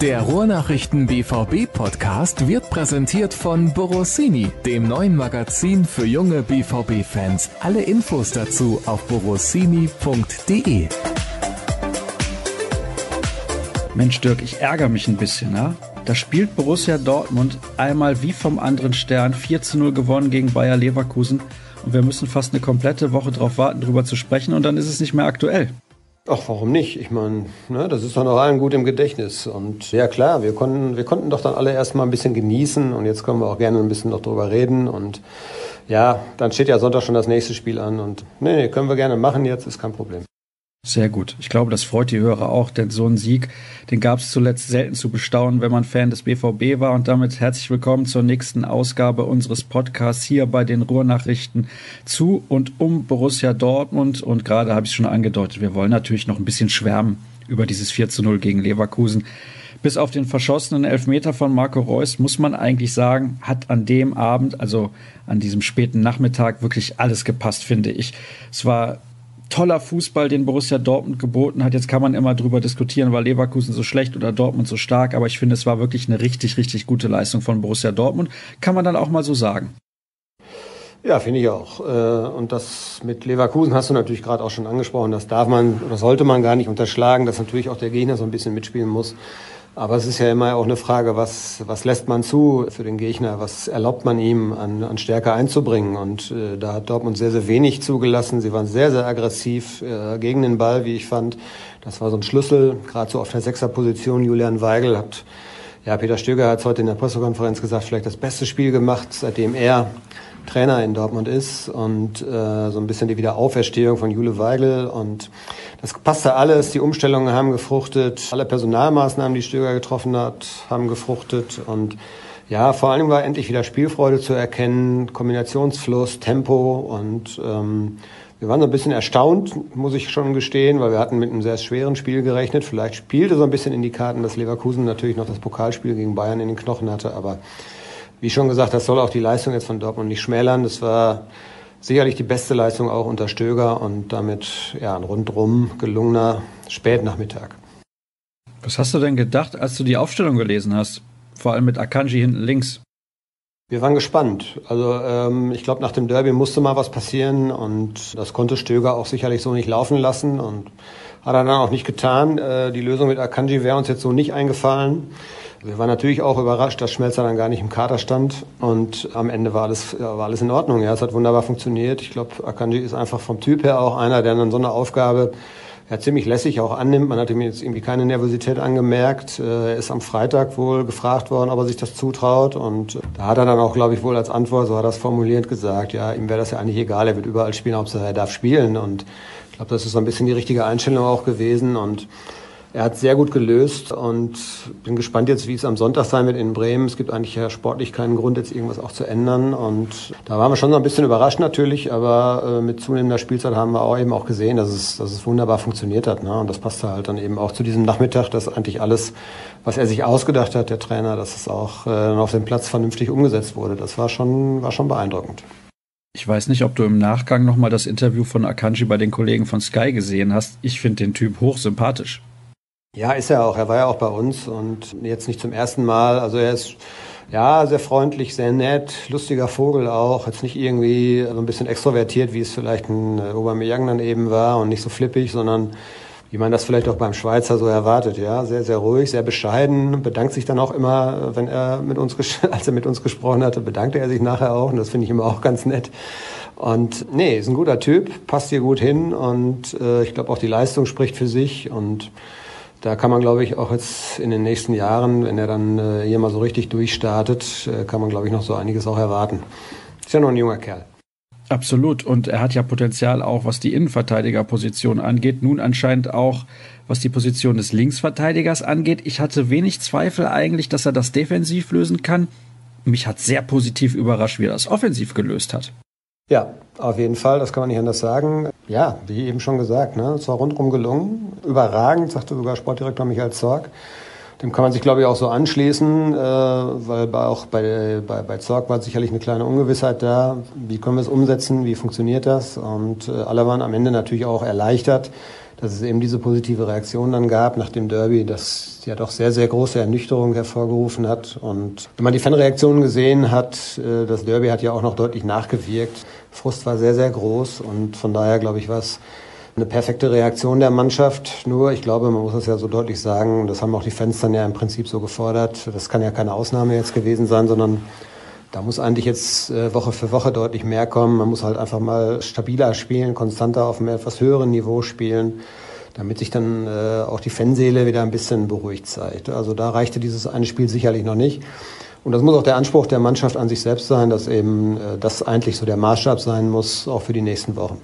Der Ruhrnachrichten BVB Podcast wird präsentiert von Borossini, dem neuen Magazin für junge BVB Fans. Alle Infos dazu auf borossini.de. Mensch Dirk, ich ärgere mich ein bisschen, ja? Da spielt Borussia Dortmund einmal wie vom anderen Stern 4 zu 0 gewonnen gegen Bayer Leverkusen wir müssen fast eine komplette Woche darauf warten, darüber zu sprechen und dann ist es nicht mehr aktuell. Ach, warum nicht? Ich meine, ne, das ist doch noch allen gut im Gedächtnis. Und ja klar, wir konnten, wir konnten doch dann alle erstmal ein bisschen genießen und jetzt können wir auch gerne ein bisschen noch drüber reden. Und ja, dann steht ja Sonntag schon das nächste Spiel an und nee, nee können wir gerne machen jetzt, ist kein Problem. Sehr gut. Ich glaube, das freut die Hörer auch, denn so einen Sieg, den gab es zuletzt selten zu bestaunen, wenn man Fan des BVB war. Und damit herzlich willkommen zur nächsten Ausgabe unseres Podcasts hier bei den Ruhrnachrichten zu und um Borussia Dortmund. Und gerade habe ich es schon angedeutet, wir wollen natürlich noch ein bisschen schwärmen über dieses 4 zu 0 gegen Leverkusen. Bis auf den verschossenen Elfmeter von Marco Reus muss man eigentlich sagen, hat an dem Abend, also an diesem späten Nachmittag, wirklich alles gepasst, finde ich. Es war toller Fußball, den Borussia Dortmund geboten hat. Jetzt kann man immer drüber diskutieren, war Leverkusen so schlecht oder Dortmund so stark, aber ich finde, es war wirklich eine richtig, richtig gute Leistung von Borussia Dortmund. Kann man dann auch mal so sagen. Ja, finde ich auch. Äh, und das mit Leverkusen hast du natürlich gerade auch schon angesprochen. Das darf man oder sollte man gar nicht unterschlagen, dass natürlich auch der Gegner so ein bisschen mitspielen muss. Aber es ist ja immer auch eine Frage, was, was lässt man zu für den Gegner? Was erlaubt man ihm an, an Stärke einzubringen? Und äh, da hat Dortmund sehr, sehr wenig zugelassen. Sie waren sehr, sehr aggressiv äh, gegen den Ball, wie ich fand. Das war so ein Schlüssel, gerade so auf der Sechserposition. Julian Weigel hat, ja, Peter Stöger hat es heute in der Pressekonferenz gesagt, vielleicht das beste Spiel gemacht, seitdem er Trainer in Dortmund ist und äh, so ein bisschen die Wiederauferstehung von Jule Weigel und das passte alles. Die Umstellungen haben gefruchtet, alle Personalmaßnahmen, die Stöger getroffen hat, haben gefruchtet und ja, vor allem war endlich wieder Spielfreude zu erkennen, Kombinationsfluss, Tempo und ähm, wir waren so ein bisschen erstaunt, muss ich schon gestehen, weil wir hatten mit einem sehr schweren Spiel gerechnet. Vielleicht spielte so ein bisschen in die Karten, dass Leverkusen natürlich noch das Pokalspiel gegen Bayern in den Knochen hatte, aber wie schon gesagt, das soll auch die Leistung jetzt von Dortmund nicht schmälern. Das war sicherlich die beste Leistung auch unter Stöger und damit ja, ein rundrum gelungener Spätnachmittag. Was hast du denn gedacht, als du die Aufstellung gelesen hast? Vor allem mit Akanji hinten links. Wir waren gespannt. Also ähm, ich glaube, nach dem Derby musste mal was passieren und das konnte Stöger auch sicherlich so nicht laufen lassen und hat er dann auch nicht getan. Äh, die Lösung mit Akanji wäre uns jetzt so nicht eingefallen. Wir waren natürlich auch überrascht, dass Schmelzer dann gar nicht im Kader stand und am Ende war alles, war alles in Ordnung. Ja, es hat wunderbar funktioniert. Ich glaube, Akanji ist einfach vom Typ her auch einer, der dann so eine Aufgabe ja, ziemlich lässig auch annimmt. Man hat ihm jetzt irgendwie keine Nervosität angemerkt. Äh, er ist am Freitag wohl gefragt worden, ob er sich das zutraut. Und da hat er dann auch, glaube ich, wohl als Antwort, so hat er es formulierend gesagt, ja, ihm wäre das ja eigentlich egal, er wird überall spielen, Hauptsache er darf spielen. Und ich glaube, das ist so ein bisschen die richtige Einstellung auch gewesen. Und er hat sehr gut gelöst und bin gespannt jetzt, wie es am Sonntag sein wird in Bremen. Es gibt eigentlich ja sportlich keinen Grund, jetzt irgendwas auch zu ändern. Und da waren wir schon so ein bisschen überrascht natürlich, aber äh, mit zunehmender Spielzeit haben wir auch eben auch gesehen, dass es, dass es wunderbar funktioniert hat. Ne? Und das passte halt dann eben auch zu diesem Nachmittag, dass eigentlich alles, was er sich ausgedacht hat, der Trainer, dass es auch äh, auf dem Platz vernünftig umgesetzt wurde. Das war schon, war schon beeindruckend. Ich weiß nicht, ob du im Nachgang nochmal das Interview von Akanji bei den Kollegen von Sky gesehen hast. Ich finde den Typ hochsympathisch. Ja, ist er auch. Er war ja auch bei uns und jetzt nicht zum ersten Mal. Also er ist ja sehr freundlich, sehr nett, lustiger Vogel auch. Jetzt nicht irgendwie so ein bisschen extrovertiert, wie es vielleicht ein äh, Aubameyang dann eben war und nicht so flippig, sondern wie man das vielleicht auch beim Schweizer so erwartet, ja, sehr, sehr ruhig, sehr bescheiden, bedankt sich dann auch immer, wenn er mit uns, als er mit uns gesprochen hatte, bedankte er sich nachher auch und das finde ich immer auch ganz nett. Und nee, ist ein guter Typ, passt hier gut hin und äh, ich glaube auch die Leistung spricht für sich und da kann man, glaube ich, auch jetzt in den nächsten Jahren, wenn er dann äh, hier mal so richtig durchstartet, äh, kann man, glaube ich, noch so einiges auch erwarten. Ist ja noch ein junger Kerl. Absolut. Und er hat ja Potenzial auch, was die Innenverteidigerposition angeht. Nun anscheinend auch, was die Position des Linksverteidigers angeht. Ich hatte wenig Zweifel eigentlich, dass er das defensiv lösen kann. Mich hat sehr positiv überrascht, wie er das offensiv gelöst hat. Ja, auf jeden Fall, das kann man nicht anders sagen. Ja, wie eben schon gesagt, ne, es war rundherum gelungen, überragend, sagte sogar Sportdirektor Michael Zorg. dem kann man sich, glaube ich, auch so anschließen, äh, weil bei, auch bei, bei, bei Zorg war sicherlich eine kleine Ungewissheit da. Wie können wir es umsetzen? Wie funktioniert das? Und äh, alle waren am Ende natürlich auch erleichtert, dass es eben diese positive Reaktion dann gab nach dem Derby, das ja doch sehr, sehr große Ernüchterung hervorgerufen hat. Und wenn man die Fanreaktionen gesehen hat, äh, das Derby hat ja auch noch deutlich nachgewirkt. Frust war sehr, sehr groß und von daher, glaube ich, war es eine perfekte Reaktion der Mannschaft. Nur, ich glaube, man muss es ja so deutlich sagen, das haben auch die Fans dann ja im Prinzip so gefordert. Das kann ja keine Ausnahme jetzt gewesen sein, sondern da muss eigentlich jetzt äh, Woche für Woche deutlich mehr kommen. Man muss halt einfach mal stabiler spielen, konstanter auf einem etwas höheren Niveau spielen, damit sich dann äh, auch die Fanseele wieder ein bisschen beruhigt zeigt. Also da reichte dieses eine Spiel sicherlich noch nicht. Und das muss auch der Anspruch der Mannschaft an sich selbst sein, dass eben äh, das eigentlich so der Maßstab sein muss, auch für die nächsten Wochen.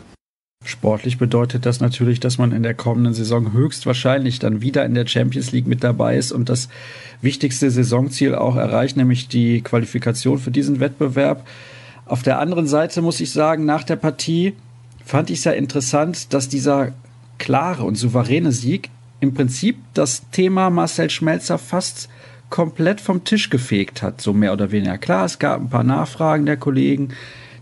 Sportlich bedeutet das natürlich, dass man in der kommenden Saison höchstwahrscheinlich dann wieder in der Champions League mit dabei ist und das wichtigste Saisonziel auch erreicht, nämlich die Qualifikation für diesen Wettbewerb. Auf der anderen Seite muss ich sagen, nach der Partie fand ich es ja interessant, dass dieser klare und souveräne Sieg im Prinzip das Thema Marcel Schmelzer fast komplett vom Tisch gefegt hat, so mehr oder weniger. Klar, es gab ein paar Nachfragen der Kollegen,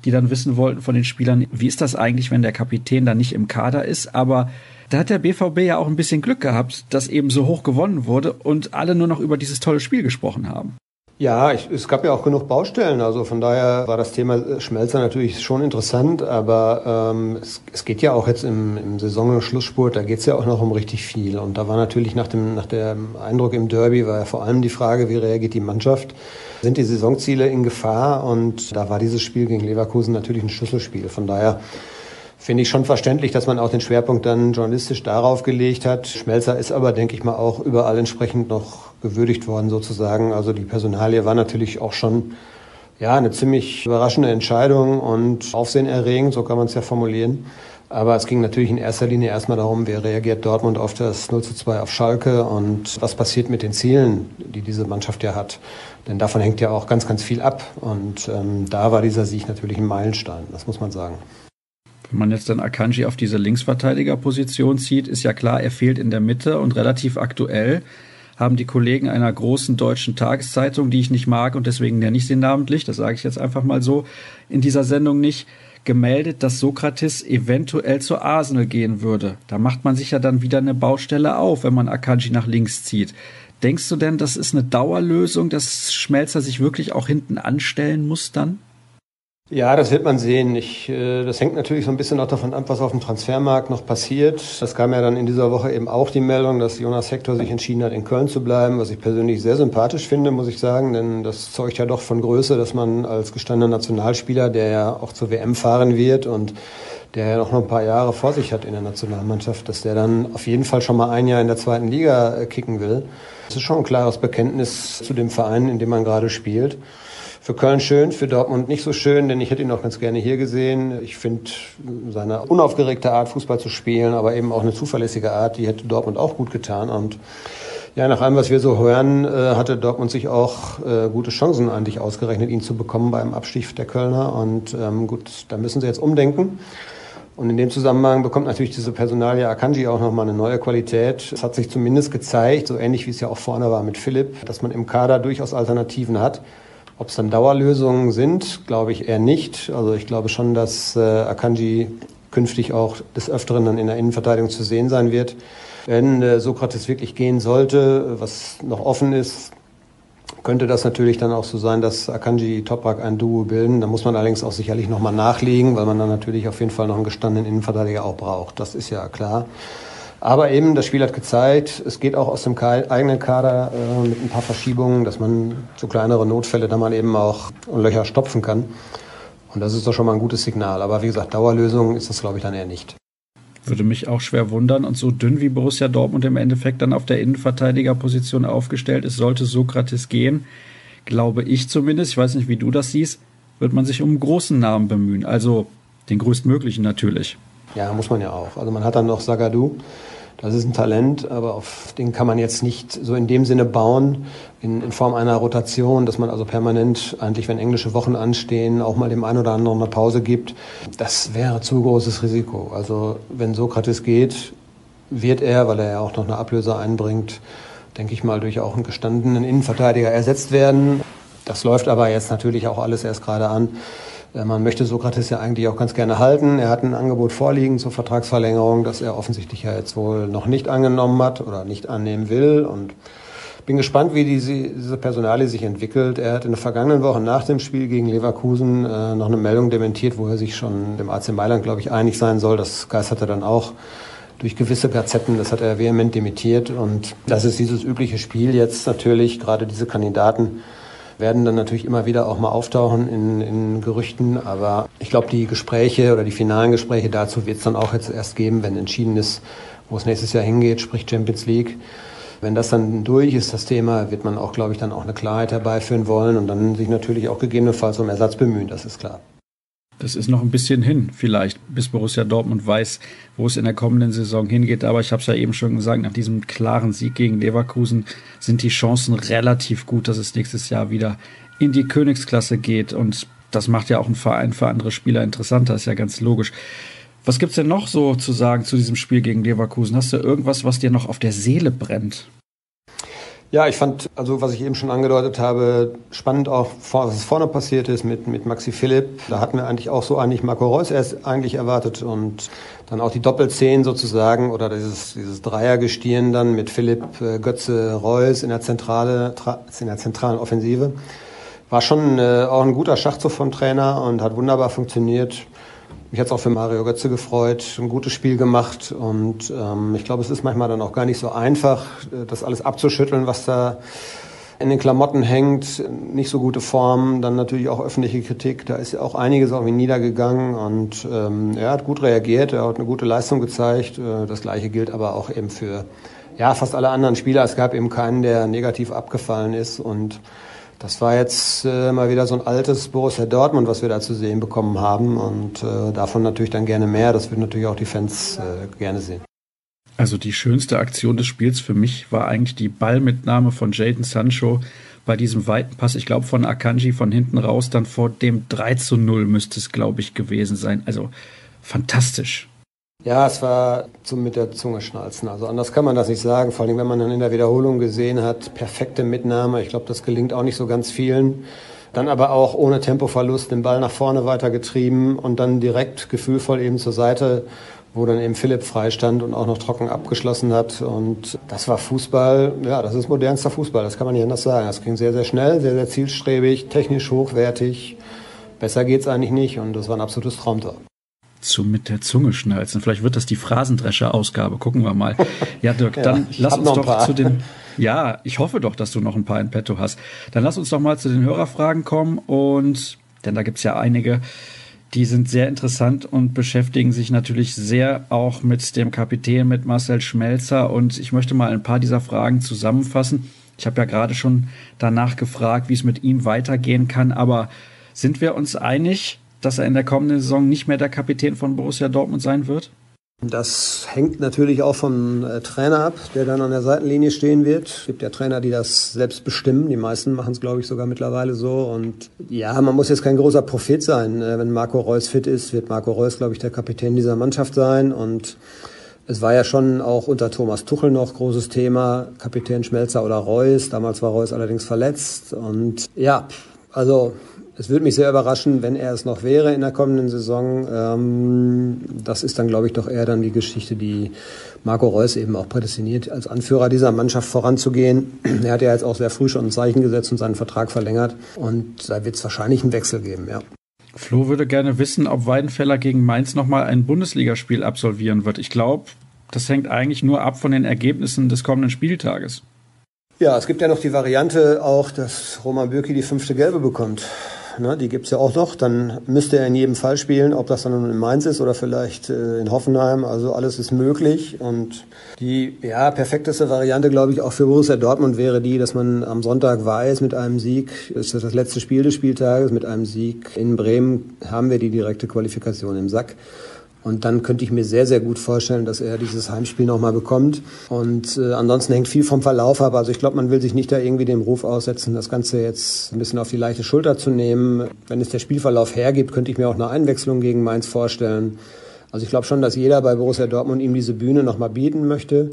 die dann wissen wollten von den Spielern, wie ist das eigentlich, wenn der Kapitän da nicht im Kader ist. Aber da hat der BVB ja auch ein bisschen Glück gehabt, dass eben so hoch gewonnen wurde und alle nur noch über dieses tolle Spiel gesprochen haben. Ja, ich, es gab ja auch genug Baustellen. Also von daher war das Thema Schmelzer natürlich schon interessant, aber ähm, es, es geht ja auch jetzt im, im Saisonschlussspurt, da geht es ja auch noch um richtig viel. Und da war natürlich nach dem, nach dem Eindruck im Derby war ja vor allem die Frage, wie reagiert die Mannschaft? Sind die Saisonziele in Gefahr? Und da war dieses Spiel gegen Leverkusen natürlich ein Schlüsselspiel. Von daher finde ich schon verständlich, dass man auch den Schwerpunkt dann journalistisch darauf gelegt hat. Schmelzer ist aber, denke ich mal, auch überall entsprechend noch gewürdigt worden sozusagen. Also die Personalie war natürlich auch schon ja, eine ziemlich überraschende Entscheidung und aufsehenerregend, so kann man es ja formulieren. Aber es ging natürlich in erster Linie erstmal darum, wie reagiert Dortmund auf das 0 zu 2 auf Schalke und was passiert mit den Zielen, die diese Mannschaft ja hat. Denn davon hängt ja auch ganz, ganz viel ab. Und ähm, da war dieser Sieg natürlich ein Meilenstein, das muss man sagen. Wenn man jetzt dann Akanji auf diese Linksverteidigerposition zieht, ist ja klar, er fehlt in der Mitte und relativ aktuell haben die Kollegen einer großen deutschen Tageszeitung, die ich nicht mag und deswegen nenne ich sie namentlich, das sage ich jetzt einfach mal so, in dieser Sendung nicht, gemeldet, dass Sokrates eventuell zu Arsenal gehen würde. Da macht man sich ja dann wieder eine Baustelle auf, wenn man Akanji nach links zieht. Denkst du denn, das ist eine Dauerlösung, dass Schmelzer sich wirklich auch hinten anstellen muss dann? Ja, das wird man sehen. Ich, äh, das hängt natürlich so ein bisschen auch davon ab, was auf dem Transfermarkt noch passiert. Das kam ja dann in dieser Woche eben auch die Meldung, dass Jonas Hector sich entschieden hat, in Köln zu bleiben, was ich persönlich sehr sympathisch finde, muss ich sagen, denn das zeugt ja doch von Größe, dass man als gestandener Nationalspieler, der ja auch zur WM fahren wird und der ja noch ein paar Jahre vor sich hat in der Nationalmannschaft, dass der dann auf jeden Fall schon mal ein Jahr in der zweiten Liga äh, kicken will. Das ist schon ein klares Bekenntnis zu dem Verein, in dem man gerade spielt für Köln schön, für Dortmund nicht so schön, denn ich hätte ihn auch ganz gerne hier gesehen. Ich finde seine unaufgeregte Art, Fußball zu spielen, aber eben auch eine zuverlässige Art, die hätte Dortmund auch gut getan. Und ja, nach allem, was wir so hören, äh, hatte Dortmund sich auch äh, gute Chancen eigentlich ausgerechnet, ihn zu bekommen beim Abstieg der Kölner. Und ähm, gut, da müssen sie jetzt umdenken. Und in dem Zusammenhang bekommt natürlich diese Personalie Akanji auch nochmal eine neue Qualität. Es hat sich zumindest gezeigt, so ähnlich wie es ja auch vorne war mit Philipp, dass man im Kader durchaus Alternativen hat. Ob es dann Dauerlösungen sind, glaube ich eher nicht. Also ich glaube schon, dass äh, Akanji künftig auch des Öfteren dann in der Innenverteidigung zu sehen sein wird. Wenn äh, Sokrates wirklich gehen sollte, was noch offen ist, könnte das natürlich dann auch so sein, dass Akanji Toprak ein Duo bilden. Da muss man allerdings auch sicherlich nochmal nachlegen, weil man dann natürlich auf jeden Fall noch einen gestandenen Innenverteidiger auch braucht. Das ist ja klar. Aber eben, das Spiel hat gezeigt, es geht auch aus dem eigenen Kader äh, mit ein paar Verschiebungen, dass man so kleinere Notfälle da man eben auch Löcher stopfen kann. Und das ist doch schon mal ein gutes Signal. Aber wie gesagt, Dauerlösung ist das, glaube ich, dann eher nicht. Würde mich auch schwer wundern. Und so dünn wie Borussia Dortmund im Endeffekt dann auf der Innenverteidigerposition aufgestellt ist, sollte Sokrates gehen, glaube ich zumindest, ich weiß nicht, wie du das siehst, wird man sich um einen großen Namen bemühen. Also den größtmöglichen natürlich. Ja, muss man ja auch. Also man hat dann noch Sagadu, das ist ein Talent, aber auf den kann man jetzt nicht so in dem Sinne bauen, in, in Form einer Rotation, dass man also permanent, eigentlich wenn englische Wochen anstehen, auch mal dem einen oder anderen eine Pause gibt. Das wäre zu großes Risiko. Also wenn Sokrates geht, wird er, weil er ja auch noch eine Ablöse einbringt, denke ich mal, durch auch einen gestandenen Innenverteidiger ersetzt werden. Das läuft aber jetzt natürlich auch alles erst gerade an. Äh, man möchte Sokrates ja eigentlich auch ganz gerne halten. Er hat ein Angebot vorliegen zur Vertragsverlängerung, das er offensichtlich ja jetzt wohl noch nicht angenommen hat oder nicht annehmen will. Und bin gespannt, wie diese, diese Personalie sich entwickelt. Er hat in der vergangenen Woche nach dem Spiel gegen Leverkusen äh, noch eine Meldung dementiert, wo er sich schon dem AC Mailand, glaube ich, einig sein soll. Das geisterte dann auch durch gewisse Gazetten. Das hat er vehement dementiert. Und das ist dieses übliche Spiel jetzt natürlich, gerade diese Kandidaten werden dann natürlich immer wieder auch mal auftauchen in, in Gerüchten. Aber ich glaube, die Gespräche oder die finalen Gespräche dazu wird es dann auch jetzt erst geben, wenn entschieden ist, wo es nächstes Jahr hingeht, sprich Champions League. Wenn das dann durch ist, das Thema, wird man auch, glaube ich, dann auch eine Klarheit herbeiführen wollen und dann sich natürlich auch gegebenenfalls um Ersatz bemühen, das ist klar. Das ist noch ein bisschen hin, vielleicht, bis Borussia Dortmund weiß, wo es in der kommenden Saison hingeht. Aber ich habe es ja eben schon gesagt, nach diesem klaren Sieg gegen Leverkusen sind die Chancen relativ gut, dass es nächstes Jahr wieder in die Königsklasse geht. Und das macht ja auch einen Verein für andere Spieler interessanter, ist ja ganz logisch. Was gibt's denn noch so zu sagen zu diesem Spiel gegen Leverkusen? Hast du irgendwas, was dir noch auf der Seele brennt? Ja, ich fand, also was ich eben schon angedeutet habe, spannend auch, was vorne passiert ist mit, mit Maxi Philipp. Da hatten wir eigentlich auch so eigentlich Marco Reus erst eigentlich erwartet und dann auch die Doppelzehn sozusagen oder dieses, dieses Dreiergestirn dann mit Philipp, äh, Götze, Reus in der Zentrale, in der zentralen Offensive. War schon äh, auch ein guter Schachzug vom Trainer und hat wunderbar funktioniert. Mich hat es auch für Mario Götze gefreut, ein gutes Spiel gemacht und ähm, ich glaube, es ist manchmal dann auch gar nicht so einfach, äh, das alles abzuschütteln, was da in den Klamotten hängt, nicht so gute Form, dann natürlich auch öffentliche Kritik, da ist ja auch einiges irgendwie niedergegangen und ähm, er hat gut reagiert, er hat eine gute Leistung gezeigt. Äh, das gleiche gilt aber auch eben für ja, fast alle anderen Spieler. Es gab eben keinen, der negativ abgefallen ist und das war jetzt äh, mal wieder so ein altes Borussia Dortmund, was wir da zu sehen bekommen haben. Und äh, davon natürlich dann gerne mehr. Das würden natürlich auch die Fans äh, gerne sehen. Also die schönste Aktion des Spiels für mich war eigentlich die Ballmitnahme von Jaden Sancho bei diesem weiten Pass, ich glaube von Akanji von hinten raus, dann vor dem 3 zu 0 müsste es, glaube ich, gewesen sein. Also fantastisch. Ja, es war zum mit der Zunge schnalzen. Also anders kann man das nicht sagen. Vor allem, wenn man dann in der Wiederholung gesehen hat, perfekte Mitnahme. Ich glaube, das gelingt auch nicht so ganz vielen. Dann aber auch ohne Tempoverlust den Ball nach vorne weitergetrieben und dann direkt gefühlvoll eben zur Seite, wo dann eben Philipp freistand und auch noch trocken abgeschlossen hat. Und das war Fußball, ja, das ist modernster Fußball, das kann man nicht anders sagen. Das ging sehr, sehr schnell, sehr, sehr zielstrebig, technisch hochwertig. Besser geht's eigentlich nicht und das war ein absolutes Traumtor zu mit der Zunge schnalzen. Vielleicht wird das die Phrasendrescher-Ausgabe. Gucken wir mal. Ja, Dirk, ja, dann lass uns doch zu den. Ja, ich hoffe doch, dass du noch ein paar in petto hast. Dann lass uns doch mal zu den Hörerfragen kommen und denn da gibt's ja einige, die sind sehr interessant und beschäftigen sich natürlich sehr auch mit dem Kapitän, mit Marcel Schmelzer. Und ich möchte mal ein paar dieser Fragen zusammenfassen. Ich habe ja gerade schon danach gefragt, wie es mit ihm weitergehen kann, aber sind wir uns einig, dass er in der kommenden Saison nicht mehr der Kapitän von Borussia Dortmund sein wird? Das hängt natürlich auch vom äh, Trainer ab, der dann an der Seitenlinie stehen wird. Es gibt ja Trainer, die das selbst bestimmen. Die meisten machen es, glaube ich, sogar mittlerweile so. Und ja, man muss jetzt kein großer Prophet sein. Äh, wenn Marco Reus fit ist, wird Marco Reus, glaube ich, der Kapitän dieser Mannschaft sein. Und es war ja schon auch unter Thomas Tuchel noch großes Thema, Kapitän Schmelzer oder Reus. Damals war Reus allerdings verletzt. Und ja, also es würde mich sehr überraschen, wenn er es noch wäre in der kommenden Saison. Ähm, das ist dann, glaube ich, doch eher dann die Geschichte, die Marco Reus eben auch prädestiniert, als Anführer dieser Mannschaft voranzugehen. Er hat ja jetzt auch sehr früh schon ein Zeichen gesetzt und seinen Vertrag verlängert. Und da wird es wahrscheinlich einen Wechsel geben, ja. Flo würde gerne wissen, ob Weidenfeller gegen Mainz nochmal ein Bundesligaspiel absolvieren wird. Ich glaube, das hängt eigentlich nur ab von den Ergebnissen des kommenden Spieltages. Ja, es gibt ja noch die Variante auch, dass Roman Bürki die fünfte Gelbe bekommt ne, die gibt's ja auch noch, dann müsste er in jedem Fall spielen, ob das dann in Mainz ist oder vielleicht äh, in Hoffenheim. Also alles ist möglich. Und die ja, perfekteste Variante, glaube ich, auch für Borussia Dortmund wäre die, dass man am Sonntag weiß, mit einem Sieg, ist das das letzte Spiel des Spieltages, mit einem Sieg in Bremen haben wir die direkte Qualifikation im Sack. Und dann könnte ich mir sehr, sehr gut vorstellen, dass er dieses Heimspiel nochmal bekommt. Und äh, ansonsten hängt viel vom Verlauf ab. Also ich glaube, man will sich nicht da irgendwie dem Ruf aussetzen, das Ganze jetzt ein bisschen auf die leichte Schulter zu nehmen. Wenn es der Spielverlauf hergibt, könnte ich mir auch eine Einwechslung gegen Mainz vorstellen. Also ich glaube schon, dass jeder bei Borussia Dortmund ihm diese Bühne nochmal bieten möchte.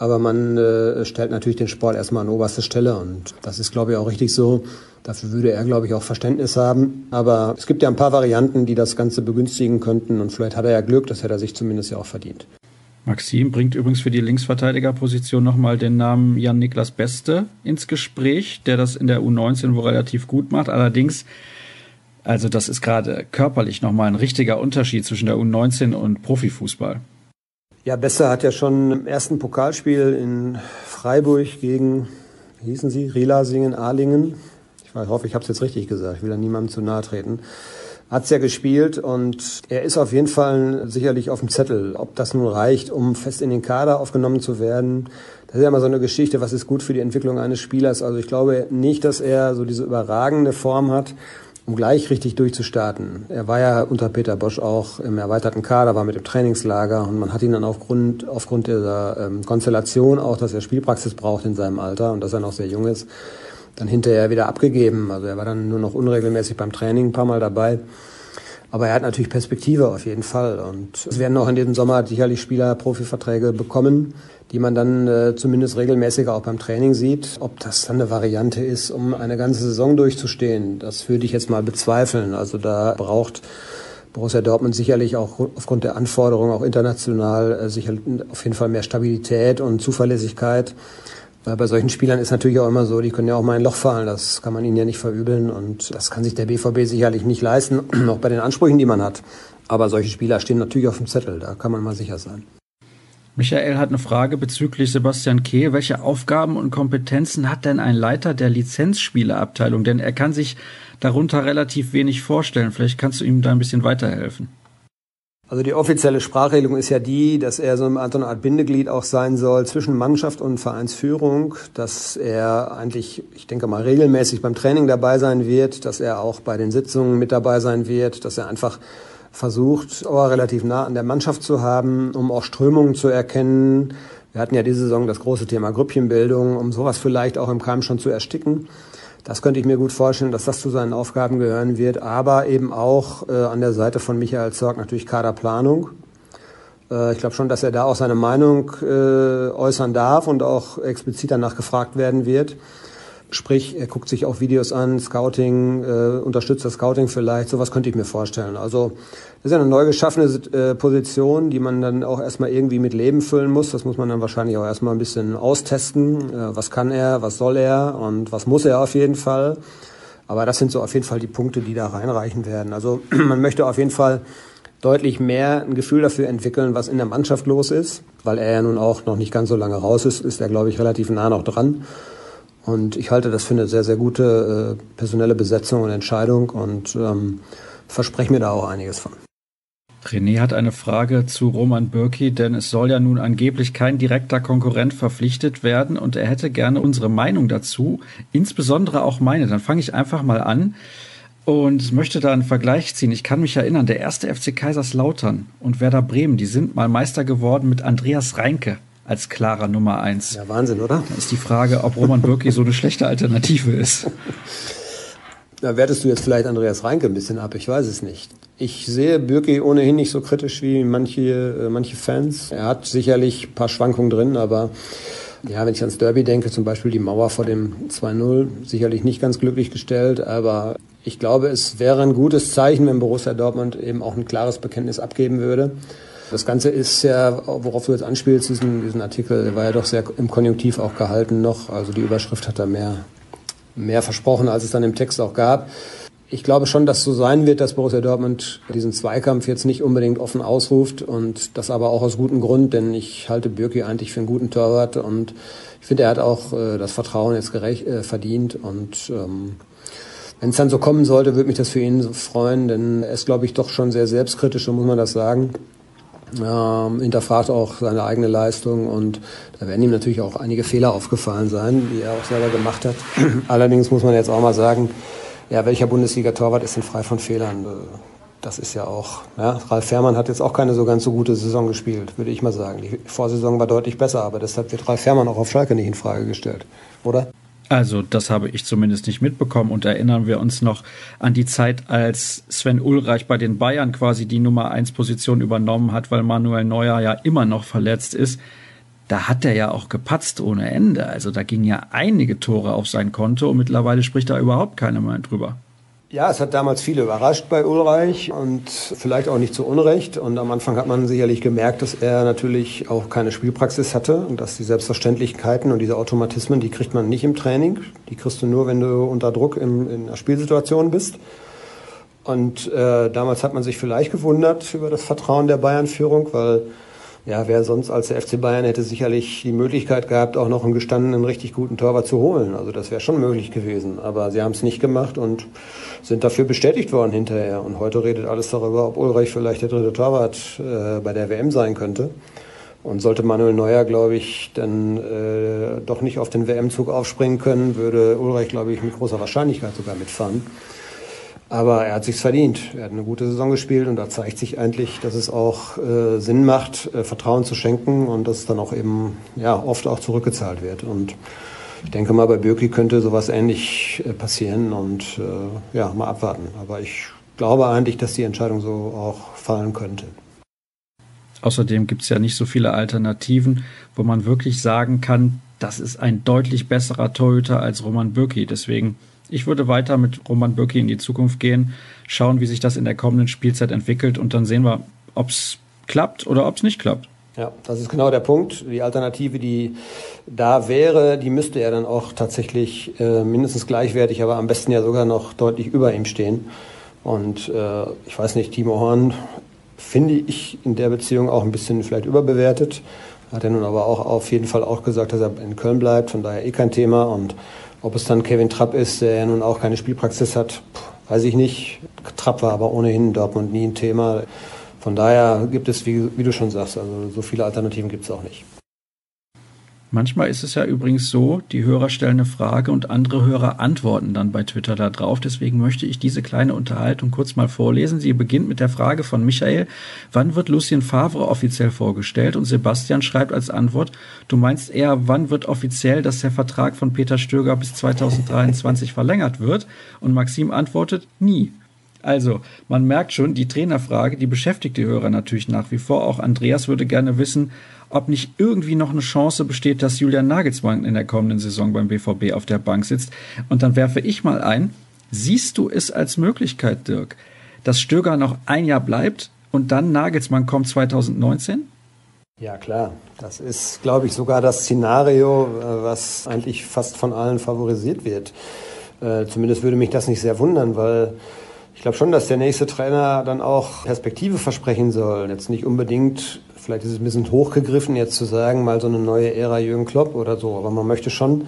Aber man äh, stellt natürlich den Sport erstmal an oberste Stelle und das ist, glaube ich, auch richtig so. Dafür würde er, glaube ich, auch Verständnis haben. Aber es gibt ja ein paar Varianten, die das Ganze begünstigen könnten und vielleicht hat er ja Glück, das hätte er sich zumindest ja auch verdient. Maxim bringt übrigens für die Linksverteidigerposition nochmal den Namen Jan-Niklas Beste ins Gespräch, der das in der U19 wohl relativ gut macht. Allerdings, also das ist gerade körperlich nochmal ein richtiger Unterschied zwischen der U19 und Profifußball. Ja, Besser hat ja schon im ersten Pokalspiel in Freiburg gegen, wie hießen sie, Rielasingen, Ahlingen, ich hoffe, ich habe es jetzt richtig gesagt, ich will da niemandem zu nahe treten, hat es ja gespielt und er ist auf jeden Fall sicherlich auf dem Zettel. Ob das nun reicht, um fest in den Kader aufgenommen zu werden, das ist ja immer so eine Geschichte, was ist gut für die Entwicklung eines Spielers. Also ich glaube nicht, dass er so diese überragende Form hat, um gleich richtig durchzustarten. Er war ja unter Peter Bosch auch im erweiterten Kader, war mit im Trainingslager und man hat ihn dann aufgrund, aufgrund dieser ähm, Konstellation auch, dass er Spielpraxis braucht in seinem Alter und dass er noch sehr jung ist, dann hinterher wieder abgegeben. Also er war dann nur noch unregelmäßig beim Training ein paar Mal dabei. Aber er hat natürlich Perspektive auf jeden Fall. Und es werden auch in diesem Sommer sicherlich Spieler Profiverträge bekommen, die man dann äh, zumindest regelmäßiger auch beim Training sieht. Ob das dann eine Variante ist, um eine ganze Saison durchzustehen, das würde ich jetzt mal bezweifeln. Also da braucht Borussia Dortmund sicherlich auch aufgrund der Anforderungen auch international äh, sicher auf jeden Fall mehr Stabilität und Zuverlässigkeit. Weil bei solchen Spielern ist natürlich auch immer so, die können ja auch mal ein Loch fallen, das kann man ihnen ja nicht verübeln und das kann sich der BVB sicherlich nicht leisten, auch bei den Ansprüchen, die man hat. Aber solche Spieler stehen natürlich auf dem Zettel, da kann man mal sicher sein. Michael hat eine Frage bezüglich Sebastian Kehl. Welche Aufgaben und Kompetenzen hat denn ein Leiter der Lizenzspielerabteilung? Denn er kann sich darunter relativ wenig vorstellen. Vielleicht kannst du ihm da ein bisschen weiterhelfen. Also die offizielle Sprachregelung ist ja die, dass er so eine Art Bindeglied auch sein soll zwischen Mannschaft und Vereinsführung, dass er eigentlich, ich denke mal, regelmäßig beim Training dabei sein wird, dass er auch bei den Sitzungen mit dabei sein wird, dass er einfach versucht, aber relativ nah an der Mannschaft zu haben, um auch Strömungen zu erkennen. Wir hatten ja diese Saison das große Thema Grüppchenbildung, um sowas vielleicht auch im Keim schon zu ersticken. Das könnte ich mir gut vorstellen, dass das zu seinen Aufgaben gehören wird, aber eben auch äh, an der Seite von Michael Zorg natürlich Kaderplanung. Äh, ich glaube schon, dass er da auch seine Meinung äh, äußern darf und auch explizit danach gefragt werden wird. Sprich, er guckt sich auch Videos an, Scouting, äh, unterstützt das Scouting vielleicht, sowas könnte ich mir vorstellen. Also das ist ja eine neu geschaffene äh, Position, die man dann auch erstmal irgendwie mit Leben füllen muss. Das muss man dann wahrscheinlich auch erstmal ein bisschen austesten. Äh, was kann er, was soll er und was muss er auf jeden Fall. Aber das sind so auf jeden Fall die Punkte, die da reinreichen werden. Also man möchte auf jeden Fall deutlich mehr ein Gefühl dafür entwickeln, was in der Mannschaft los ist. Weil er ja nun auch noch nicht ganz so lange raus ist, ist er, glaube ich, relativ nah noch dran. Und ich halte das für eine sehr, sehr gute äh, personelle Besetzung und Entscheidung und ähm, verspreche mir da auch einiges von. René hat eine Frage zu Roman Bürki, denn es soll ja nun angeblich kein direkter Konkurrent verpflichtet werden und er hätte gerne unsere Meinung dazu, insbesondere auch meine. Dann fange ich einfach mal an und möchte da einen Vergleich ziehen. Ich kann mich erinnern, der erste FC Kaiserslautern und Werder Bremen, die sind mal Meister geworden mit Andreas Reinke als klarer Nummer eins. Ja, Wahnsinn, oder? Da ist die Frage, ob Roman Bürki so eine schlechte Alternative ist. Da wertest du jetzt vielleicht Andreas Reinke ein bisschen ab, ich weiß es nicht. Ich sehe Bürki ohnehin nicht so kritisch wie manche, äh, manche Fans. Er hat sicherlich ein paar Schwankungen drin, aber ja, wenn ich ans Derby denke, zum Beispiel die Mauer vor dem 2-0, sicherlich nicht ganz glücklich gestellt, aber ich glaube, es wäre ein gutes Zeichen, wenn Borussia Dortmund eben auch ein klares Bekenntnis abgeben würde. Das Ganze ist ja, worauf du jetzt anspielst, diesen, diesen Artikel, der war ja doch sehr im Konjunktiv auch gehalten noch. Also die Überschrift hat da mehr, mehr versprochen, als es dann im Text auch gab. Ich glaube schon, dass so sein wird, dass Borussia Dortmund diesen Zweikampf jetzt nicht unbedingt offen ausruft und das aber auch aus gutem Grund, denn ich halte Birki eigentlich für einen guten Torwart und ich finde, er hat auch äh, das Vertrauen jetzt gerecht, äh, verdient und ähm, wenn es dann so kommen sollte, würde mich das für ihn freuen, denn er ist, glaube ich, doch schon sehr selbstkritisch, so muss man das sagen ähm, hinterfragt auch seine eigene Leistung und da werden ihm natürlich auch einige Fehler aufgefallen sein, die er auch selber gemacht hat. Allerdings muss man jetzt auch mal sagen, ja, welcher Bundesliga-Torwart ist denn frei von Fehlern? Äh, das ist ja auch, ja, Ralf Fährmann hat jetzt auch keine so ganz so gute Saison gespielt, würde ich mal sagen. Die Vorsaison war deutlich besser, aber deshalb wird Ralf Fährmann auch auf Schalke nicht in Frage gestellt, oder? Also das habe ich zumindest nicht mitbekommen und erinnern wir uns noch an die Zeit, als Sven Ulreich bei den Bayern quasi die Nummer eins Position übernommen hat, weil Manuel Neuer ja immer noch verletzt ist. da hat er ja auch gepatzt ohne Ende. Also da gingen ja einige Tore auf sein Konto und mittlerweile spricht da überhaupt keiner mehr drüber. Ja, es hat damals viele überrascht bei Ulreich und vielleicht auch nicht zu Unrecht. Und am Anfang hat man sicherlich gemerkt, dass er natürlich auch keine Spielpraxis hatte und dass die Selbstverständlichkeiten und diese Automatismen, die kriegt man nicht im Training. Die kriegst du nur, wenn du unter Druck in, in einer Spielsituation bist. Und äh, damals hat man sich vielleicht gewundert über das Vertrauen der Bayern-Führung, weil ja, wer sonst als der FC Bayern hätte sicherlich die Möglichkeit gehabt, auch noch einen gestandenen, richtig guten Torwart zu holen. Also das wäre schon möglich gewesen. Aber sie haben es nicht gemacht und sind dafür bestätigt worden hinterher. Und heute redet alles darüber, ob Ulreich vielleicht der dritte Torwart äh, bei der WM sein könnte. Und sollte Manuel Neuer, glaube ich, dann äh, doch nicht auf den WM-Zug aufspringen können, würde Ulreich, glaube ich, mit großer Wahrscheinlichkeit sogar mitfahren. Aber er hat sich's verdient. Er hat eine gute Saison gespielt und da zeigt sich eigentlich, dass es auch äh, Sinn macht, äh, Vertrauen zu schenken und dass es dann auch eben ja oft auch zurückgezahlt wird. Und ich denke mal, bei Birki könnte sowas ähnlich äh, passieren und äh, ja, mal abwarten. Aber ich glaube eigentlich, dass die Entscheidung so auch fallen könnte. Außerdem gibt es ja nicht so viele Alternativen, wo man wirklich sagen kann, das ist ein deutlich besserer Torhüter als Roman Bürki. Deswegen ich würde weiter mit Roman Bürki in die Zukunft gehen, schauen, wie sich das in der kommenden Spielzeit entwickelt und dann sehen wir, ob es klappt oder ob es nicht klappt. Ja, das ist genau der Punkt. Die Alternative, die da wäre, die müsste er dann auch tatsächlich äh, mindestens gleichwertig, aber am besten ja sogar noch deutlich über ihm stehen. Und äh, ich weiß nicht, Timo Horn finde ich in der Beziehung auch ein bisschen vielleicht überbewertet. Hat er nun aber auch auf jeden Fall auch gesagt, dass er in Köln bleibt, von daher eh kein Thema. Und ob es dann Kevin Trapp ist, der ja nun auch keine Spielpraxis hat, weiß ich nicht. Trapp war aber ohnehin in Dortmund nie ein Thema. Von daher gibt es, wie, wie du schon sagst, also so viele Alternativen gibt es auch nicht. Manchmal ist es ja übrigens so, die Hörer stellen eine Frage und andere Hörer antworten dann bei Twitter da drauf. Deswegen möchte ich diese kleine Unterhaltung kurz mal vorlesen. Sie beginnt mit der Frage von Michael, wann wird Lucien Favre offiziell vorgestellt? Und Sebastian schreibt als Antwort, du meinst eher, wann wird offiziell, dass der Vertrag von Peter Stöger bis 2023 verlängert wird? Und Maxim antwortet, nie. Also, man merkt schon, die Trainerfrage, die beschäftigt die Hörer natürlich nach wie vor. Auch Andreas würde gerne wissen, ob nicht irgendwie noch eine Chance besteht, dass Julian Nagelsmann in der kommenden Saison beim BVB auf der Bank sitzt. Und dann werfe ich mal ein, siehst du es als Möglichkeit, Dirk, dass Stöger noch ein Jahr bleibt und dann Nagelsmann kommt 2019? Ja, klar. Das ist, glaube ich, sogar das Szenario, äh, was eigentlich fast von allen favorisiert wird. Äh, zumindest würde mich das nicht sehr wundern, weil ich glaube schon, dass der nächste Trainer dann auch Perspektive versprechen soll. Jetzt nicht unbedingt vielleicht ist es ein bisschen hochgegriffen, jetzt zu sagen, mal so eine neue Ära Jürgen Klopp oder so. Aber man möchte schon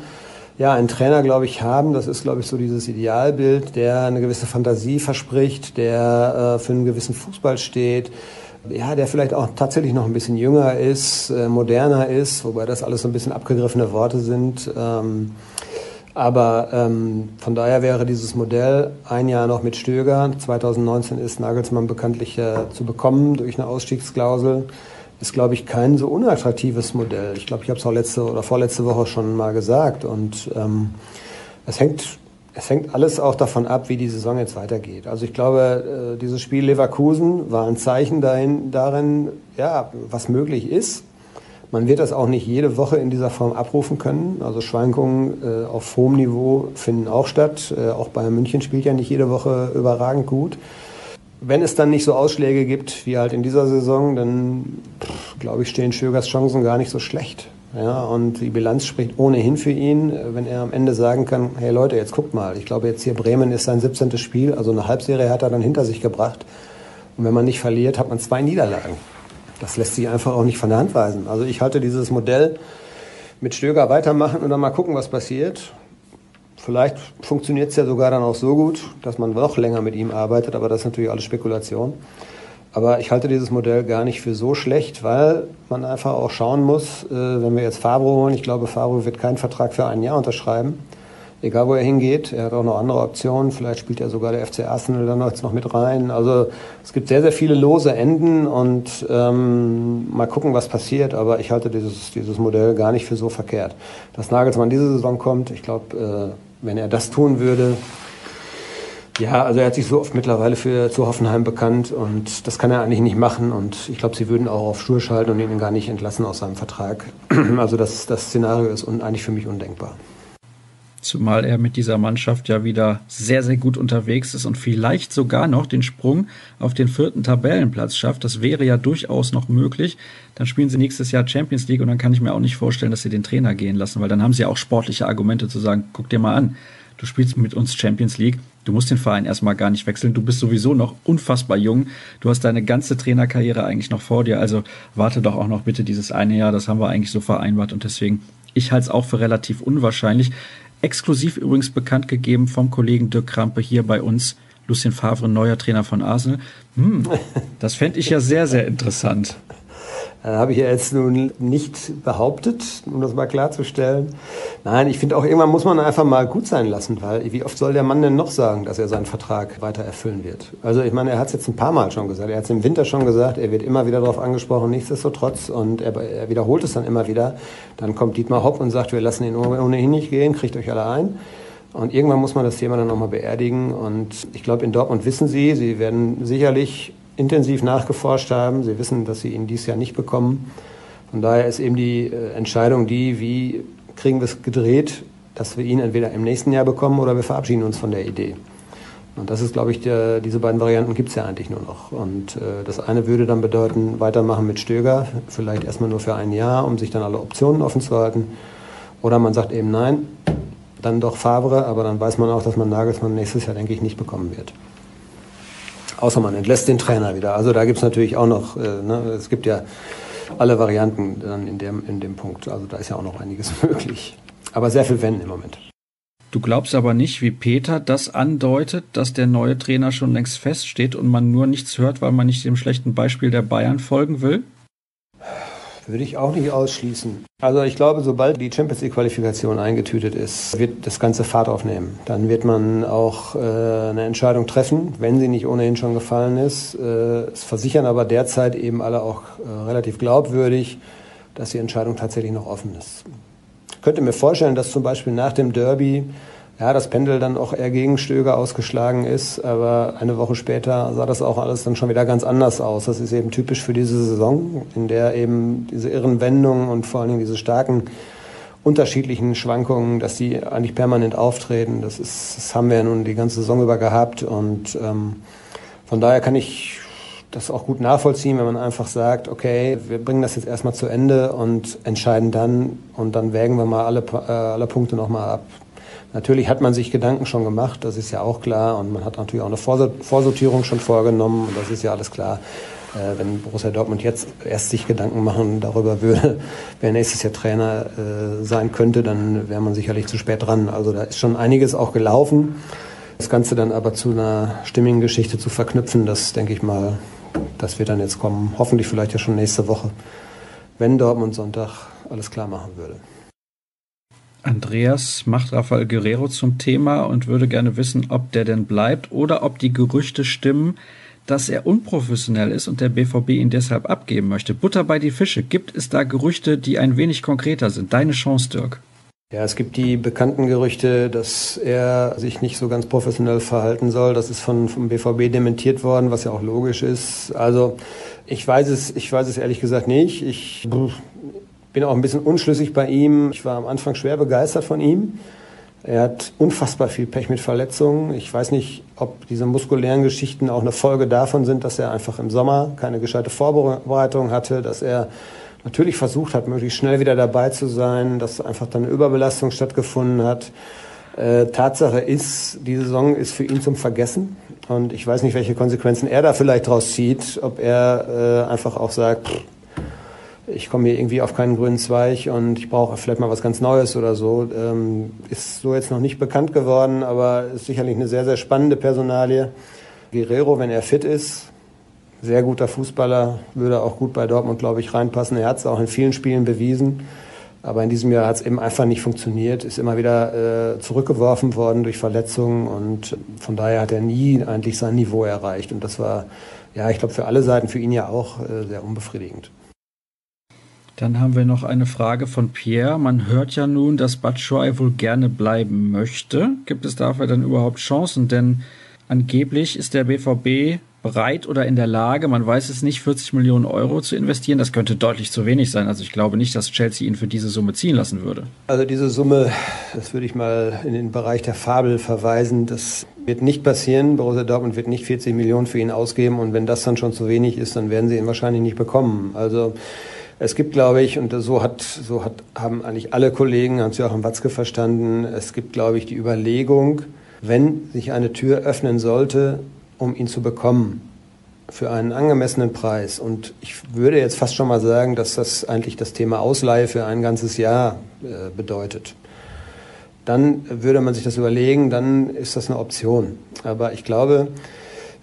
ja, einen Trainer, glaube ich, haben. Das ist, glaube ich, so dieses Idealbild, der eine gewisse Fantasie verspricht, der äh, für einen gewissen Fußball steht. Ja, der vielleicht auch tatsächlich noch ein bisschen jünger ist, äh, moderner ist, wobei das alles so ein bisschen abgegriffene Worte sind. Ähm, aber ähm, von daher wäre dieses Modell ein Jahr noch mit Stöger. 2019 ist Nagelsmann bekanntlich äh, zu bekommen durch eine Ausstiegsklausel ist, glaube ich, kein so unattraktives Modell. Ich glaube, ich habe es auch letzte oder vorletzte Woche schon mal gesagt. Und ähm, es hängt es hängt alles auch davon ab, wie die Saison jetzt weitergeht. Also ich glaube, äh, dieses Spiel Leverkusen war ein Zeichen dahin, darin, ja, was möglich ist. Man wird das auch nicht jede Woche in dieser Form abrufen können. Also Schwankungen äh, auf hohem Niveau finden auch statt. Äh, auch Bayern München spielt ja nicht jede Woche überragend gut. Wenn es dann nicht so Ausschläge gibt wie halt in dieser Saison, dann glaube ich, stehen Schögers Chancen gar nicht so schlecht. Ja, und die Bilanz spricht ohnehin für ihn, wenn er am Ende sagen kann, hey Leute, jetzt guckt mal, ich glaube jetzt hier Bremen ist sein 17. Spiel, also eine Halbserie hat er dann hinter sich gebracht. Und wenn man nicht verliert, hat man zwei Niederlagen. Das lässt sich einfach auch nicht von der Hand weisen. Also ich halte dieses Modell mit Stöger weitermachen und dann mal gucken, was passiert. Vielleicht funktioniert es ja sogar dann auch so gut, dass man noch länger mit ihm arbeitet, aber das ist natürlich alles Spekulation. Aber ich halte dieses Modell gar nicht für so schlecht, weil man einfach auch schauen muss, äh, wenn wir jetzt Fabro holen, ich glaube, Fabro wird keinen Vertrag für ein Jahr unterschreiben, egal wo er hingeht. Er hat auch noch andere Optionen, vielleicht spielt ja sogar der FC Arsenal dann jetzt noch mit rein. Also es gibt sehr, sehr viele lose Enden und ähm, mal gucken, was passiert. Aber ich halte dieses, dieses Modell gar nicht für so verkehrt. Dass Nagelsmann diese Saison kommt, ich glaube, äh, wenn er das tun würde, Ja, also er hat sich so oft mittlerweile für zu Hoffenheim bekannt und das kann er eigentlich nicht machen und ich glaube, sie würden auch auf Stur schalten und ihn gar nicht entlassen aus seinem Vertrag. Also das, das Szenario ist eigentlich für mich undenkbar. Zumal er mit dieser Mannschaft ja wieder sehr, sehr gut unterwegs ist und vielleicht sogar noch den Sprung auf den vierten Tabellenplatz schafft. Das wäre ja durchaus noch möglich. Dann spielen sie nächstes Jahr Champions League und dann kann ich mir auch nicht vorstellen, dass sie den Trainer gehen lassen, weil dann haben sie ja auch sportliche Argumente zu sagen, guck dir mal an, du spielst mit uns Champions League, du musst den Verein erstmal gar nicht wechseln, du bist sowieso noch unfassbar jung, du hast deine ganze Trainerkarriere eigentlich noch vor dir, also warte doch auch noch bitte dieses eine Jahr, das haben wir eigentlich so vereinbart und deswegen ich halte es auch für relativ unwahrscheinlich. Exklusiv übrigens bekannt gegeben vom Kollegen Dirk Krampe hier bei uns. Lucien Favre, neuer Trainer von Arsenal. Hm, das fände ich ja sehr, sehr interessant. Äh, habe ich ja jetzt nun nicht behauptet, um das mal klarzustellen. Nein, ich finde auch, irgendwann muss man einfach mal gut sein lassen, weil wie oft soll der Mann denn noch sagen, dass er seinen Vertrag weiter erfüllen wird? Also ich meine, er hat es jetzt ein paar Mal schon gesagt. Er hat es im Winter schon gesagt, er wird immer wieder darauf angesprochen, nichtsdestotrotz. Und er, er wiederholt es dann immer wieder. Dann kommt Dietmar Hopp und sagt, wir lassen ihn ohnehin nicht gehen, kriegt euch alle ein. Und irgendwann muss man das Thema dann nochmal beerdigen. Und ich glaube, in Dortmund wissen sie, sie werden sicherlich intensiv nachgeforscht haben. Sie wissen, dass sie ihn dieses Jahr nicht bekommen. Von daher ist eben die äh, Entscheidung die, wie kriegen wir es gedreht, dass wir ihn entweder im nächsten Jahr bekommen oder wir verabschieden uns von der Idee. Und das ist, glaube ich, der, diese beiden Varianten gibt es ja eigentlich nur noch. Und äh, das eine würde dann bedeuten, weitermachen mit Stöger, vielleicht erstmal nur für ein Jahr, um sich dann alle Optionen offen zu halten. Oder man sagt eben nein, dann doch Favre, aber dann weiß man auch, dass man Nagelsmann nächstes Jahr, denke ich, nicht bekommen wird. Außer man entlässt den Trainer wieder. Also da gibt es natürlich auch noch, äh, ne, es gibt ja alle Varianten dann in dem, in dem Punkt. Also da ist ja auch noch einiges möglich. Aber sehr viel Wenn im Moment. Du glaubst aber nicht, wie Peter das andeutet, dass der neue Trainer schon längst feststeht und man nur nichts hört, weil man nicht dem schlechten Beispiel der Bayern folgen will? Würde ich auch nicht ausschließen. Also ich glaube, sobald die Champions League Qualifikation eingetütet ist, wird das Ganze Fahrt aufnehmen. Dann wird man auch äh, eine Entscheidung treffen, wenn sie nicht ohnehin schon gefallen ist. Äh, es versichern aber derzeit eben alle auch äh, relativ glaubwürdig, dass die Entscheidung tatsächlich noch offen ist. Ich könnte mir vorstellen, dass zum Beispiel nach dem Derby ja, das Pendel dann auch eher gegen Stöger ausgeschlagen ist. Aber eine Woche später sah das auch alles dann schon wieder ganz anders aus. Das ist eben typisch für diese Saison, in der eben diese irren Wendungen und vor allen Dingen diese starken unterschiedlichen Schwankungen, dass die eigentlich permanent auftreten. Das, ist, das haben wir ja nun die ganze Saison über gehabt. Und ähm, von daher kann ich das auch gut nachvollziehen, wenn man einfach sagt, okay, wir bringen das jetzt erstmal zu Ende und entscheiden dann und dann wägen wir mal alle, äh, alle Punkte nochmal ab. Natürlich hat man sich Gedanken schon gemacht, das ist ja auch klar. Und man hat natürlich auch eine Vorsortierung schon vorgenommen. Und das ist ja alles klar. Äh, wenn Borussia Dortmund jetzt erst sich Gedanken machen darüber würde, wer nächstes Jahr Trainer äh, sein könnte, dann wäre man sicherlich zu spät dran. Also da ist schon einiges auch gelaufen. Das Ganze dann aber zu einer stimmigen Geschichte zu verknüpfen, das denke ich mal, das wird dann jetzt kommen. Hoffentlich vielleicht ja schon nächste Woche, wenn Dortmund Sonntag alles klar machen würde. Andreas macht Rafael Guerrero zum Thema und würde gerne wissen, ob der denn bleibt oder ob die Gerüchte stimmen, dass er unprofessionell ist und der BVB ihn deshalb abgeben möchte. Butter bei die Fische. Gibt es da Gerüchte, die ein wenig konkreter sind? Deine Chance, Dirk. Ja, es gibt die bekannten Gerüchte, dass er sich nicht so ganz professionell verhalten soll. Das ist von, vom BVB dementiert worden, was ja auch logisch ist. Also ich weiß es, ich weiß es ehrlich gesagt nicht. Ich bin auch ein bisschen unschlüssig bei ihm. Ich war am Anfang schwer begeistert von ihm. Er hat unfassbar viel Pech mit Verletzungen. Ich weiß nicht, ob diese muskulären Geschichten auch eine Folge davon sind, dass er einfach im Sommer keine gescheite Vorbereitung hatte, dass er natürlich versucht hat, möglichst schnell wieder dabei zu sein, dass einfach dann eine Überbelastung stattgefunden hat. Äh, Tatsache ist, die Saison ist für ihn zum Vergessen. Und ich weiß nicht, welche Konsequenzen er da vielleicht draus zieht. Ob er äh, einfach auch sagt, pff, ich komme hier irgendwie auf keinen grünen Zweig und ich brauche vielleicht mal was ganz Neues oder so. Ähm, ist so jetzt noch nicht bekannt geworden, aber ist sicherlich eine sehr, sehr spannende Personalie. Guerrero, wenn er fit ist, sehr guter Fußballer, würde auch gut bei Dortmund, glaube ich, reinpassen. Er hat es auch in vielen Spielen bewiesen. Aber in diesem Jahr hat es eben einfach nicht funktioniert, ist immer wieder äh, zurückgeworfen worden durch Verletzungen und von daher hat er nie eigentlich sein Niveau erreicht. Und das war, ja, ich glaube, für alle Seiten, für ihn ja auch äh, sehr unbefriedigend. Dann haben wir noch eine Frage von Pierre. Man hört ja nun, dass Batshuayi wohl gerne bleiben möchte. Gibt es dafür dann überhaupt Chancen? Denn angeblich ist der BVB bereit oder in der Lage, man weiß es nicht, 40 Millionen Euro zu investieren. Das könnte deutlich zu wenig sein. Also ich glaube nicht, dass Chelsea ihn für diese Summe ziehen lassen würde. Also diese Summe, das würde ich mal in den Bereich der Fabel verweisen. Das wird nicht passieren. Borussia Dortmund wird nicht 40 Millionen für ihn ausgeben. Und wenn das dann schon zu wenig ist, dann werden sie ihn wahrscheinlich nicht bekommen. Also es gibt, glaube ich, und so hat, so hat, haben eigentlich alle Kollegen, Hans-Joachim Watzke verstanden, es gibt, glaube ich, die Überlegung, wenn sich eine Tür öffnen sollte, um ihn zu bekommen für einen angemessenen Preis. Und ich würde jetzt fast schon mal sagen, dass das eigentlich das Thema Ausleihe für ein ganzes Jahr äh, bedeutet. Dann würde man sich das überlegen, dann ist das eine Option. Aber ich glaube,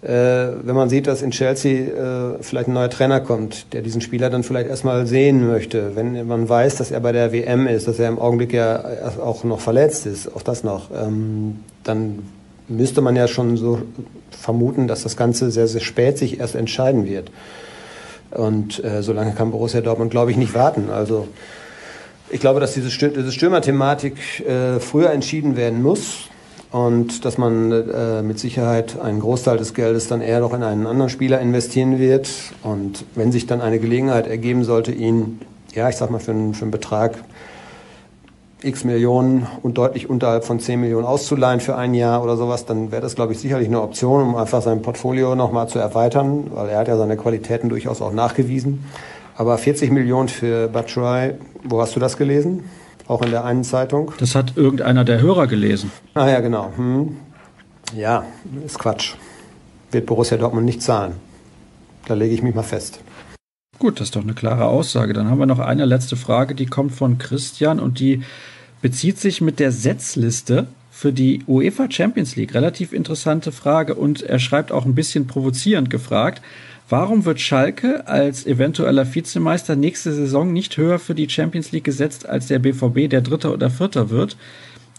wenn man sieht, dass in Chelsea äh, vielleicht ein neuer Trainer kommt, der diesen Spieler dann vielleicht erstmal sehen möchte, wenn man weiß, dass er bei der WM ist, dass er im Augenblick ja auch noch verletzt ist, auch das noch, ähm, dann müsste man ja schon so vermuten, dass das Ganze sehr, sehr spät sich erst entscheiden wird. Und äh, so lange kann Borussia Dortmund, glaube ich, nicht warten. Also ich glaube, dass diese, Stür diese Stürmerthematik äh, früher entschieden werden muss und dass man äh, mit Sicherheit einen Großteil des Geldes dann eher noch in einen anderen Spieler investieren wird. Und wenn sich dann eine Gelegenheit ergeben sollte, ihn, ja, ich sag mal, für einen, für einen Betrag x Millionen und deutlich unterhalb von 10 Millionen auszuleihen für ein Jahr oder sowas, dann wäre das, glaube ich, sicherlich eine Option, um einfach sein Portfolio nochmal zu erweitern, weil er hat ja seine Qualitäten durchaus auch nachgewiesen. Aber 40 Millionen für Batshuayi, wo hast du das gelesen? Auch in der einen Zeitung? Das hat irgendeiner der Hörer gelesen. Ah ja, genau. Hm. Ja, ist Quatsch. Wird Borussia Dortmund nicht zahlen. Da lege ich mich mal fest. Gut, das ist doch eine klare Aussage. Dann haben wir noch eine letzte Frage, die kommt von Christian und die bezieht sich mit der Setzliste für die UEFA Champions League. Relativ interessante Frage und er schreibt auch ein bisschen provozierend gefragt. Warum wird Schalke als eventueller Vizemeister nächste Saison nicht höher für die Champions League gesetzt als der BVB, der Dritter oder Vierter wird?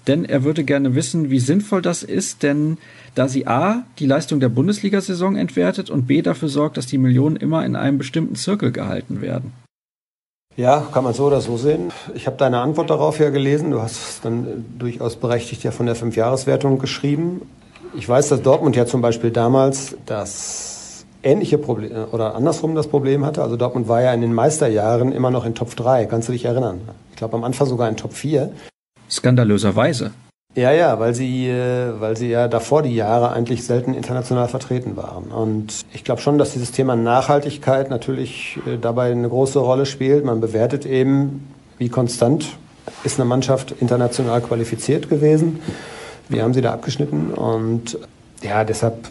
denn er würde gerne wissen, wie sinnvoll das ist, denn da sie A, die Leistung der Bundesliga-Saison entwertet und B, dafür sorgt, dass die Millionen immer in einem bestimmten Zirkel gehalten werden. Ja, kann man so oder so sehen. Ich habe deine Antwort darauf ja gelesen. Du hast es dann durchaus berechtigt ja von der Fünfjahreswertung geschrieben. Ich weiß, dass Dortmund ja zum Beispiel damals das ähnliche Problem oder andersrum das Problem hatte. Also Dortmund war ja in den Meisterjahren immer noch in Top 3. Kannst du dich erinnern? Ich glaube am Anfang sogar in Top 4 skandalöserweise. Ja, ja, weil sie, äh, weil sie ja davor die Jahre eigentlich selten international vertreten waren. Und ich glaube schon, dass dieses Thema Nachhaltigkeit natürlich äh, dabei eine große Rolle spielt. Man bewertet eben, wie konstant ist eine Mannschaft international qualifiziert gewesen. Wie haben sie da abgeschnitten? Und ja, deshalb,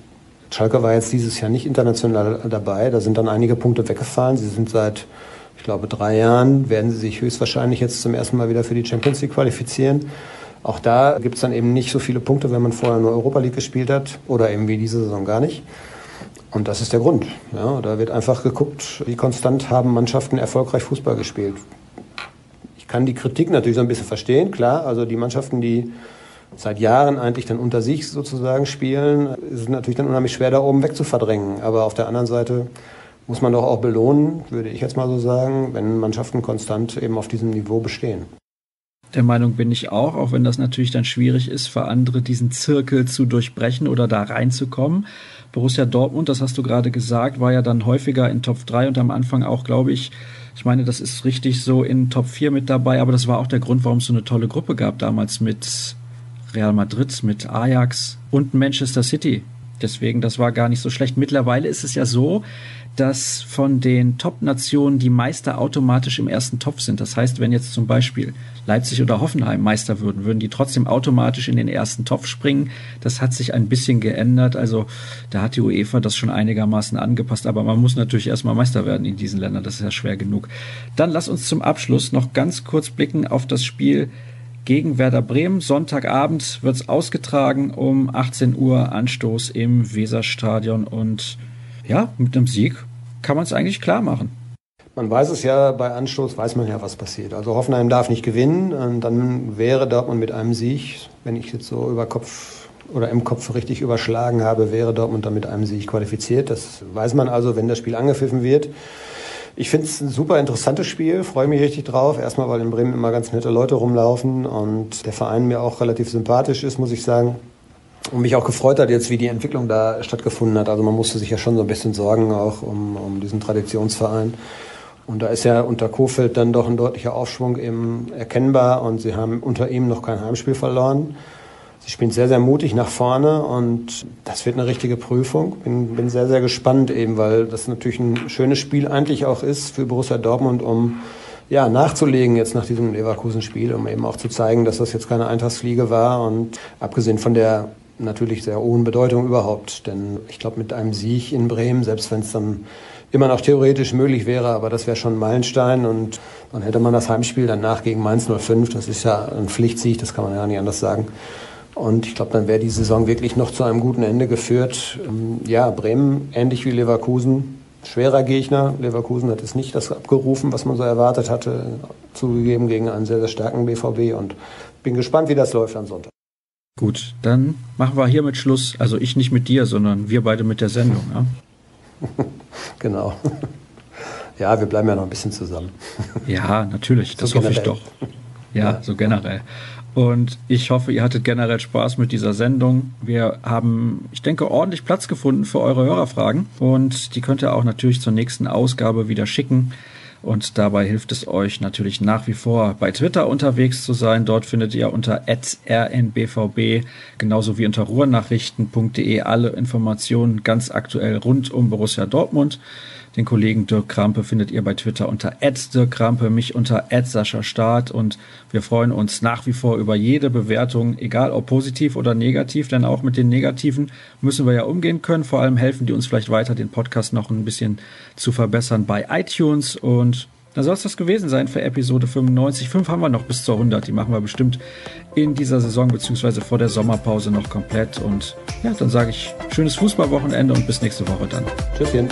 Schalke war jetzt dieses Jahr nicht international dabei. Da sind dann einige Punkte weggefallen. Sie sind seit ich glaube, drei Jahren werden sie sich höchstwahrscheinlich jetzt zum ersten Mal wieder für die Champions League qualifizieren. Auch da gibt es dann eben nicht so viele Punkte, wenn man vorher nur Europa League gespielt hat oder eben wie diese Saison gar nicht. Und das ist der Grund. Ja, da wird einfach geguckt, wie konstant haben Mannschaften erfolgreich Fußball gespielt. Ich kann die Kritik natürlich so ein bisschen verstehen, klar. Also die Mannschaften, die seit Jahren eigentlich dann unter sich sozusagen spielen, ist natürlich dann unheimlich schwer, da oben wegzuverdrängen. Aber auf der anderen Seite muss man doch auch belohnen, würde ich jetzt mal so sagen, wenn Mannschaften konstant eben auf diesem Niveau bestehen. Der Meinung bin ich auch, auch wenn das natürlich dann schwierig ist, für andere diesen Zirkel zu durchbrechen oder da reinzukommen. Borussia Dortmund, das hast du gerade gesagt, war ja dann häufiger in Top 3 und am Anfang auch, glaube ich, ich meine, das ist richtig so in Top 4 mit dabei, aber das war auch der Grund, warum es so eine tolle Gruppe gab damals mit Real Madrid, mit Ajax und Manchester City. Deswegen, das war gar nicht so schlecht. Mittlerweile ist es ja so, dass von den Top-Nationen die Meister automatisch im ersten Topf sind. Das heißt, wenn jetzt zum Beispiel Leipzig oder Hoffenheim Meister würden, würden die trotzdem automatisch in den ersten Topf springen. Das hat sich ein bisschen geändert. Also da hat die UEFA das schon einigermaßen angepasst. Aber man muss natürlich erstmal Meister werden in diesen Ländern. Das ist ja schwer genug. Dann lass uns zum Abschluss noch ganz kurz blicken auf das Spiel gegen Werder Bremen. Sonntagabend wird es ausgetragen um 18 Uhr Anstoß im Weserstadion und ja, mit einem Sieg kann man es eigentlich klar machen. Man weiß es ja, bei Anstoß weiß man ja, was passiert. Also Hoffenheim darf nicht gewinnen und dann wäre Dortmund mit einem Sieg, wenn ich jetzt so über Kopf oder im Kopf richtig überschlagen habe, wäre Dortmund dann mit einem Sieg qualifiziert. Das weiß man also, wenn das Spiel angepfiffen wird. Ich finde es ein super interessantes Spiel, freue mich richtig drauf. Erstmal, weil in Bremen immer ganz nette Leute rumlaufen und der Verein mir auch relativ sympathisch ist, muss ich sagen. und mich auch gefreut hat jetzt, wie die Entwicklung da stattgefunden hat. Also man musste sich ja schon so ein bisschen sorgen auch um, um diesen Traditionsverein. Und da ist ja unter Kofeld dann doch ein deutlicher Aufschwung eben erkennbar und sie haben unter ihm noch kein Heimspiel verloren. Sie spielen sehr, sehr mutig nach vorne und das wird eine richtige Prüfung. Bin, bin sehr, sehr gespannt eben, weil das natürlich ein schönes Spiel eigentlich auch ist für Borussia Dortmund, um ja, nachzulegen jetzt nach diesem Leverkusen-Spiel, um eben auch zu zeigen, dass das jetzt keine Eintagsfliege war und abgesehen von der natürlich sehr hohen Bedeutung überhaupt. Denn ich glaube, mit einem Sieg in Bremen, selbst wenn es dann immer noch theoretisch möglich wäre, aber das wäre schon ein Meilenstein und dann hätte man das Heimspiel danach gegen Mainz 05, das ist ja ein Pflichtsieg, das kann man ja nicht anders sagen. Und ich glaube, dann wäre die Saison wirklich noch zu einem guten Ende geführt. Ähm, ja, Bremen, ähnlich wie Leverkusen, schwerer Gegner. Leverkusen hat es nicht das abgerufen, was man so erwartet hatte, zugegeben gegen einen sehr, sehr starken BVB und bin gespannt, wie das läuft am Sonntag. Gut, dann machen wir hiermit Schluss. Also ich nicht mit dir, sondern wir beide mit der Sendung. Ja? genau. Ja, wir bleiben ja noch ein bisschen zusammen. Ja, natürlich, das so hoffe ich doch. Ja, ja, so generell. Und ich hoffe, ihr hattet generell Spaß mit dieser Sendung. Wir haben, ich denke, ordentlich Platz gefunden für eure Hörerfragen. Und die könnt ihr auch natürlich zur nächsten Ausgabe wieder schicken. Und dabei hilft es euch natürlich nach wie vor bei Twitter unterwegs zu sein. Dort findet ihr unter rnbvb genauso wie unter ruhrnachrichten.de alle Informationen ganz aktuell rund um Borussia Dortmund. Den Kollegen Dirk Krampe findet ihr bei Twitter unter Dirk Krampe, mich unter Sascha Staat und wir freuen uns nach wie vor über jede Bewertung, egal ob positiv oder negativ, denn auch mit den negativen müssen wir ja umgehen können. Vor allem helfen die uns vielleicht weiter, den Podcast noch ein bisschen zu verbessern bei iTunes und dann soll es das gewesen sein für Episode 95. Fünf haben wir noch bis zur 100. Die machen wir bestimmt in dieser Saison beziehungsweise vor der Sommerpause noch komplett. Und ja, dann sage ich schönes Fußballwochenende und bis nächste Woche dann. Tschüsschen.